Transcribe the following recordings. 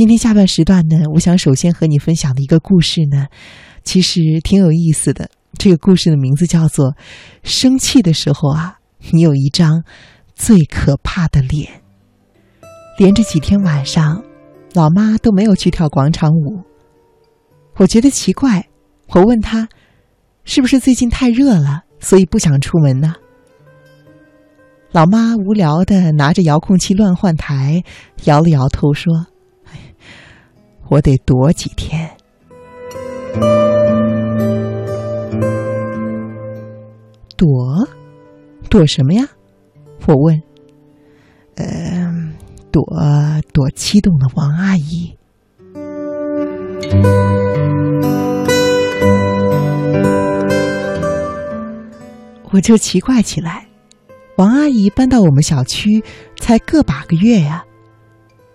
今天下半时段呢，我想首先和你分享的一个故事呢，其实挺有意思的。这个故事的名字叫做《生气的时候啊，你有一张最可怕的脸》。连着几天晚上，老妈都没有去跳广场舞。我觉得奇怪，我问她，是不是最近太热了，所以不想出门呢？老妈无聊的拿着遥控器乱换台，摇了摇头说。我得躲几天，躲，躲什么呀？我问。嗯，躲躲激动的王阿姨。我就奇怪起来，王阿姨搬到我们小区才个把个月呀。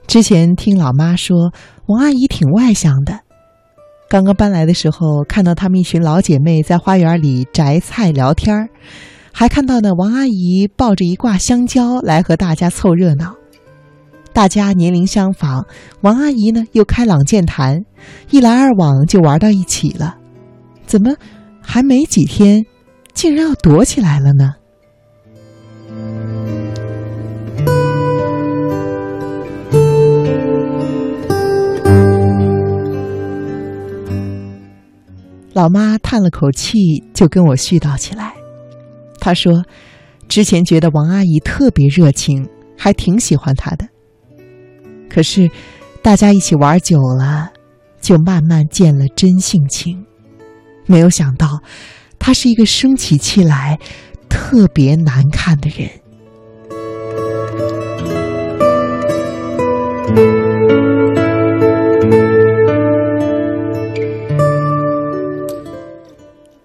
之前听老妈说，王阿姨挺外向的。刚刚搬来的时候，看到他们一群老姐妹在花园里摘菜聊天儿，还看到呢王阿姨抱着一挂香蕉来和大家凑热闹。大家年龄相仿，王阿姨呢又开朗健谈，一来二往就玩到一起了。怎么还没几天，竟然要躲起来了呢？老妈叹了口气，就跟我絮叨起来。她说：“之前觉得王阿姨特别热情，还挺喜欢她的。可是，大家一起玩久了，就慢慢见了真性情。没有想到，她是一个生起气来特别难看的人。”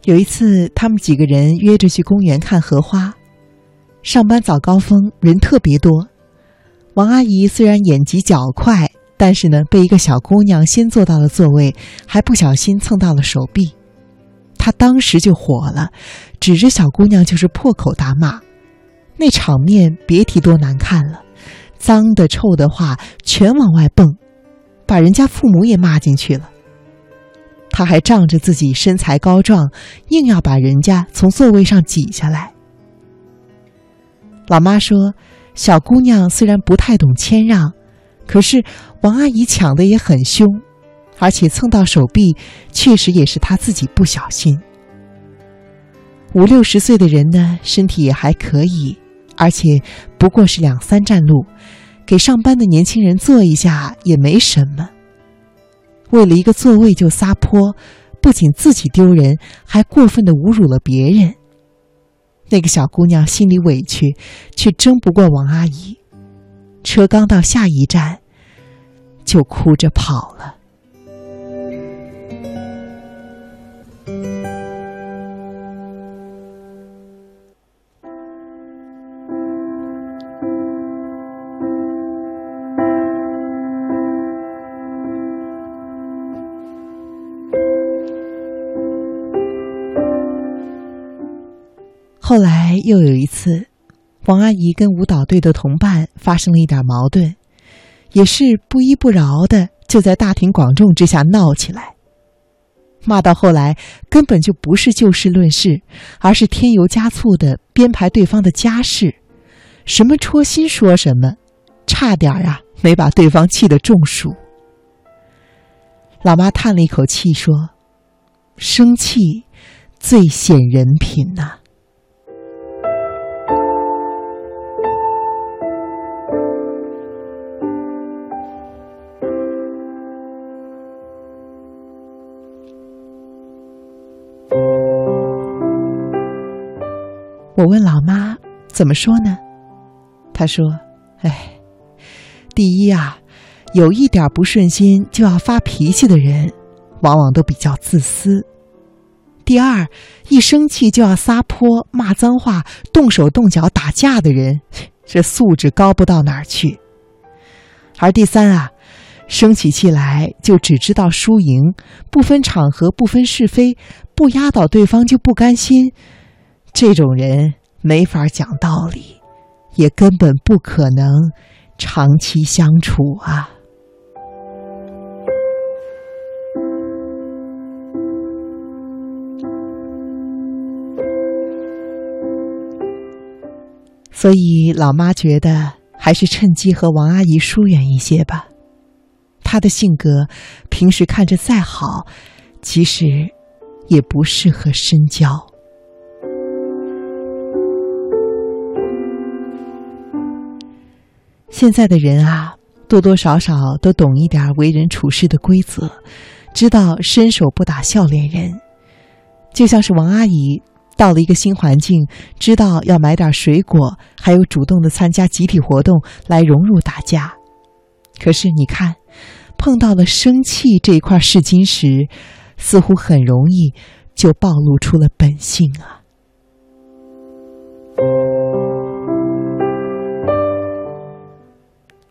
有一次，他们几个人约着去公园看荷花。上班早高峰，人特别多。王阿姨虽然眼疾脚快，但是呢，被一个小姑娘先坐到了座位，还不小心蹭到了手臂。她当时就火了，指着小姑娘就是破口大骂。那场面别提多难看了，脏的、臭的话全往外蹦，把人家父母也骂进去了。他还仗着自己身材高壮，硬要把人家从座位上挤下来。老妈说：“小姑娘虽然不太懂谦让，可是王阿姨抢的也很凶，而且蹭到手臂，确实也是她自己不小心。五六十岁的人呢，身体也还可以，而且不过是两三站路，给上班的年轻人坐一下也没什么。”为了一个座位就撒泼，不仅自己丢人，还过分的侮辱了别人。那个小姑娘心里委屈，却争不过王阿姨。车刚到下一站，就哭着跑了。后来又有一次，王阿姨跟舞蹈队的同伴发生了一点矛盾，也是不依不饶的，就在大庭广众之下闹起来。骂到后来，根本就不是就事论事，而是添油加醋的编排对方的家事，什么戳心说什么，差点啊没把对方气得中暑。老妈叹了一口气说：“生气最显人品呐。”我问老妈怎么说呢？她说：“哎，第一啊，有一点不顺心就要发脾气的人，往往都比较自私；第二，一生气就要撒泼、骂脏话、动手动脚打架的人，这素质高不到哪儿去；而第三啊，生起气来就只知道输赢，不分场合、不分是非，不压倒对方就不甘心。”这种人没法讲道理也根本不可能长期相处啊。所以老妈觉得还是趁机和王阿姨疏远一些吧。她的性格平时看着再好其实也不适合深交。现在的人啊，多多少少都懂一点为人处事的规则，知道伸手不打笑脸人。就像是王阿姨到了一个新环境，知道要买点水果，还有主动的参加集体活动来融入大家。可是你看，碰到了生气这一块试金石，似乎很容易就暴露出了本性啊。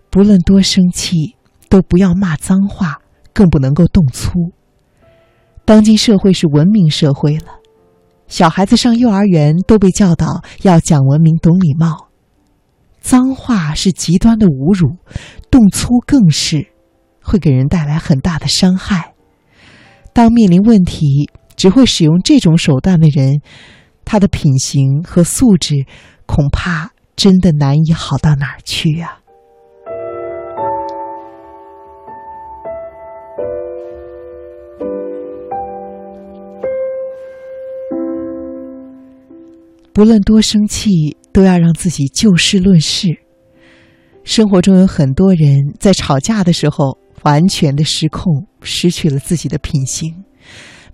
不论多生气，都不要骂脏话，更不能够动粗。当今社会是文明社会了，小孩子上幼儿园都被教导要讲文明、懂礼貌。脏话是极端的侮辱，动粗更是会给人带来很大的伤害。当面临问题只会使用这种手段的人，他的品行和素质恐怕真的难以好到哪儿去啊！无论多生气，都要让自己就事论事。生活中有很多人在吵架的时候完全的失控，失去了自己的品行。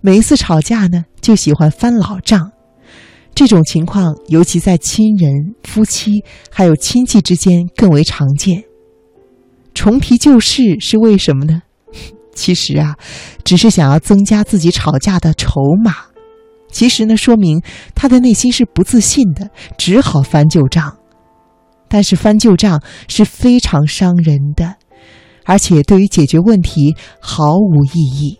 每一次吵架呢，就喜欢翻老账。这种情况尤其在亲人、夫妻还有亲戚之间更为常见。重提旧事是为什么呢？其实啊，只是想要增加自己吵架的筹码。其实呢，说明他的内心是不自信的，只好翻旧账。但是翻旧账是非常伤人的，而且对于解决问题毫无意义。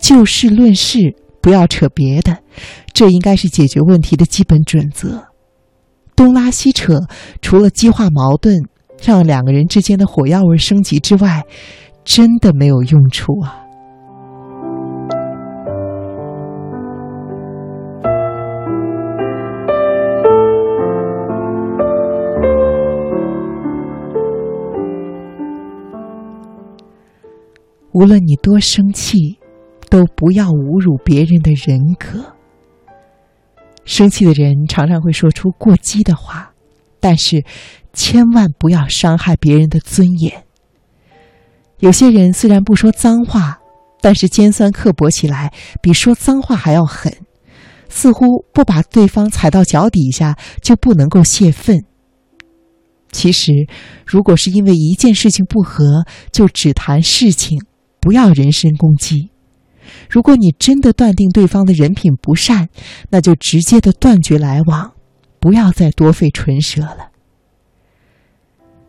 就事论事，不要扯别的，这应该是解决问题的基本准则。东拉西扯，除了激化矛盾，让两个人之间的火药味升级之外，真的没有用处啊。无论你多生气，都不要侮辱别人的人格。生气的人常常会说出过激的话，但是千万不要伤害别人的尊严。有些人虽然不说脏话，但是尖酸刻薄起来比说脏话还要狠，似乎不把对方踩到脚底下就不能够泄愤。其实，如果是因为一件事情不和，就只谈事情。不要人身攻击。如果你真的断定对方的人品不善，那就直接的断绝来往，不要再多费唇舌了。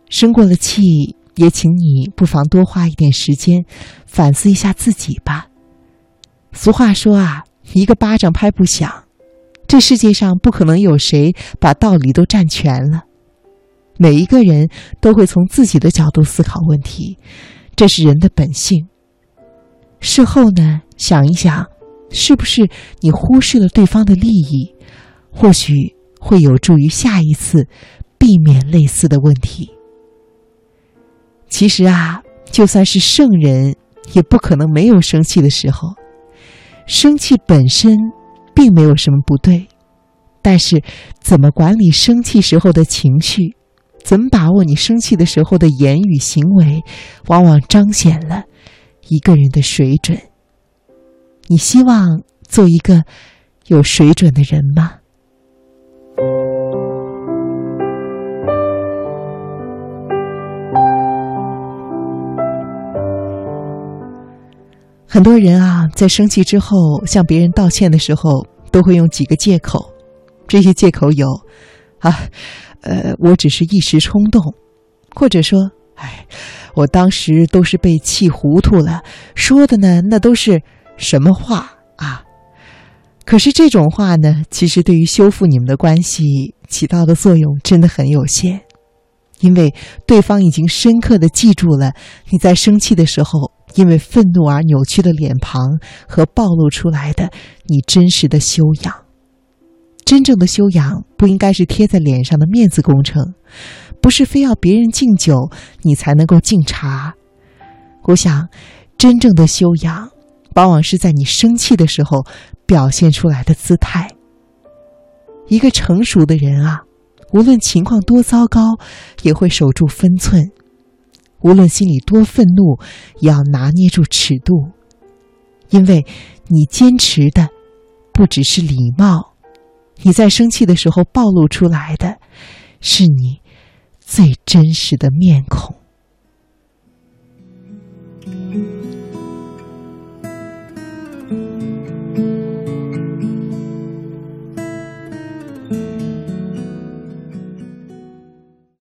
生过了气，也请你不妨多花一点时间反思一下自己吧。俗话说啊，一个巴掌拍不响。这世界上不可能有谁把道理都占全了。每一个人都会从自己的角度思考问题，这是人的本性。事后呢，想一想，是不是你忽视了对方的利益？或许会有助于下一次避免类似的问题。其实啊，就算是圣人，也不可能没有生气的时候。生气本身并没有什么不对，但是怎么管理生气时候的情绪，怎么把握你生气的时候的言语行为，往往彰显了。一个人的水准，你希望做一个有水准的人吗？很多人啊，在生气之后向别人道歉的时候，都会用几个借口。这些借口有啊，呃，我只是一时冲动，或者说，哎。我当时都是被气糊涂了，说的呢，那都是什么话啊？可是这种话呢，其实对于修复你们的关系起到的作用真的很有限，因为对方已经深刻的记住了你在生气的时候因为愤怒而扭曲的脸庞和暴露出来的你真实的修养。真正的修养不应该是贴在脸上的面子工程，不是非要别人敬酒你才能够敬茶。我想，真正的修养，往往是在你生气的时候表现出来的姿态。一个成熟的人啊，无论情况多糟糕，也会守住分寸；无论心里多愤怒，也要拿捏住尺度。因为，你坚持的不只是礼貌，你在生气的时候暴露出来的，是你最真实的面孔。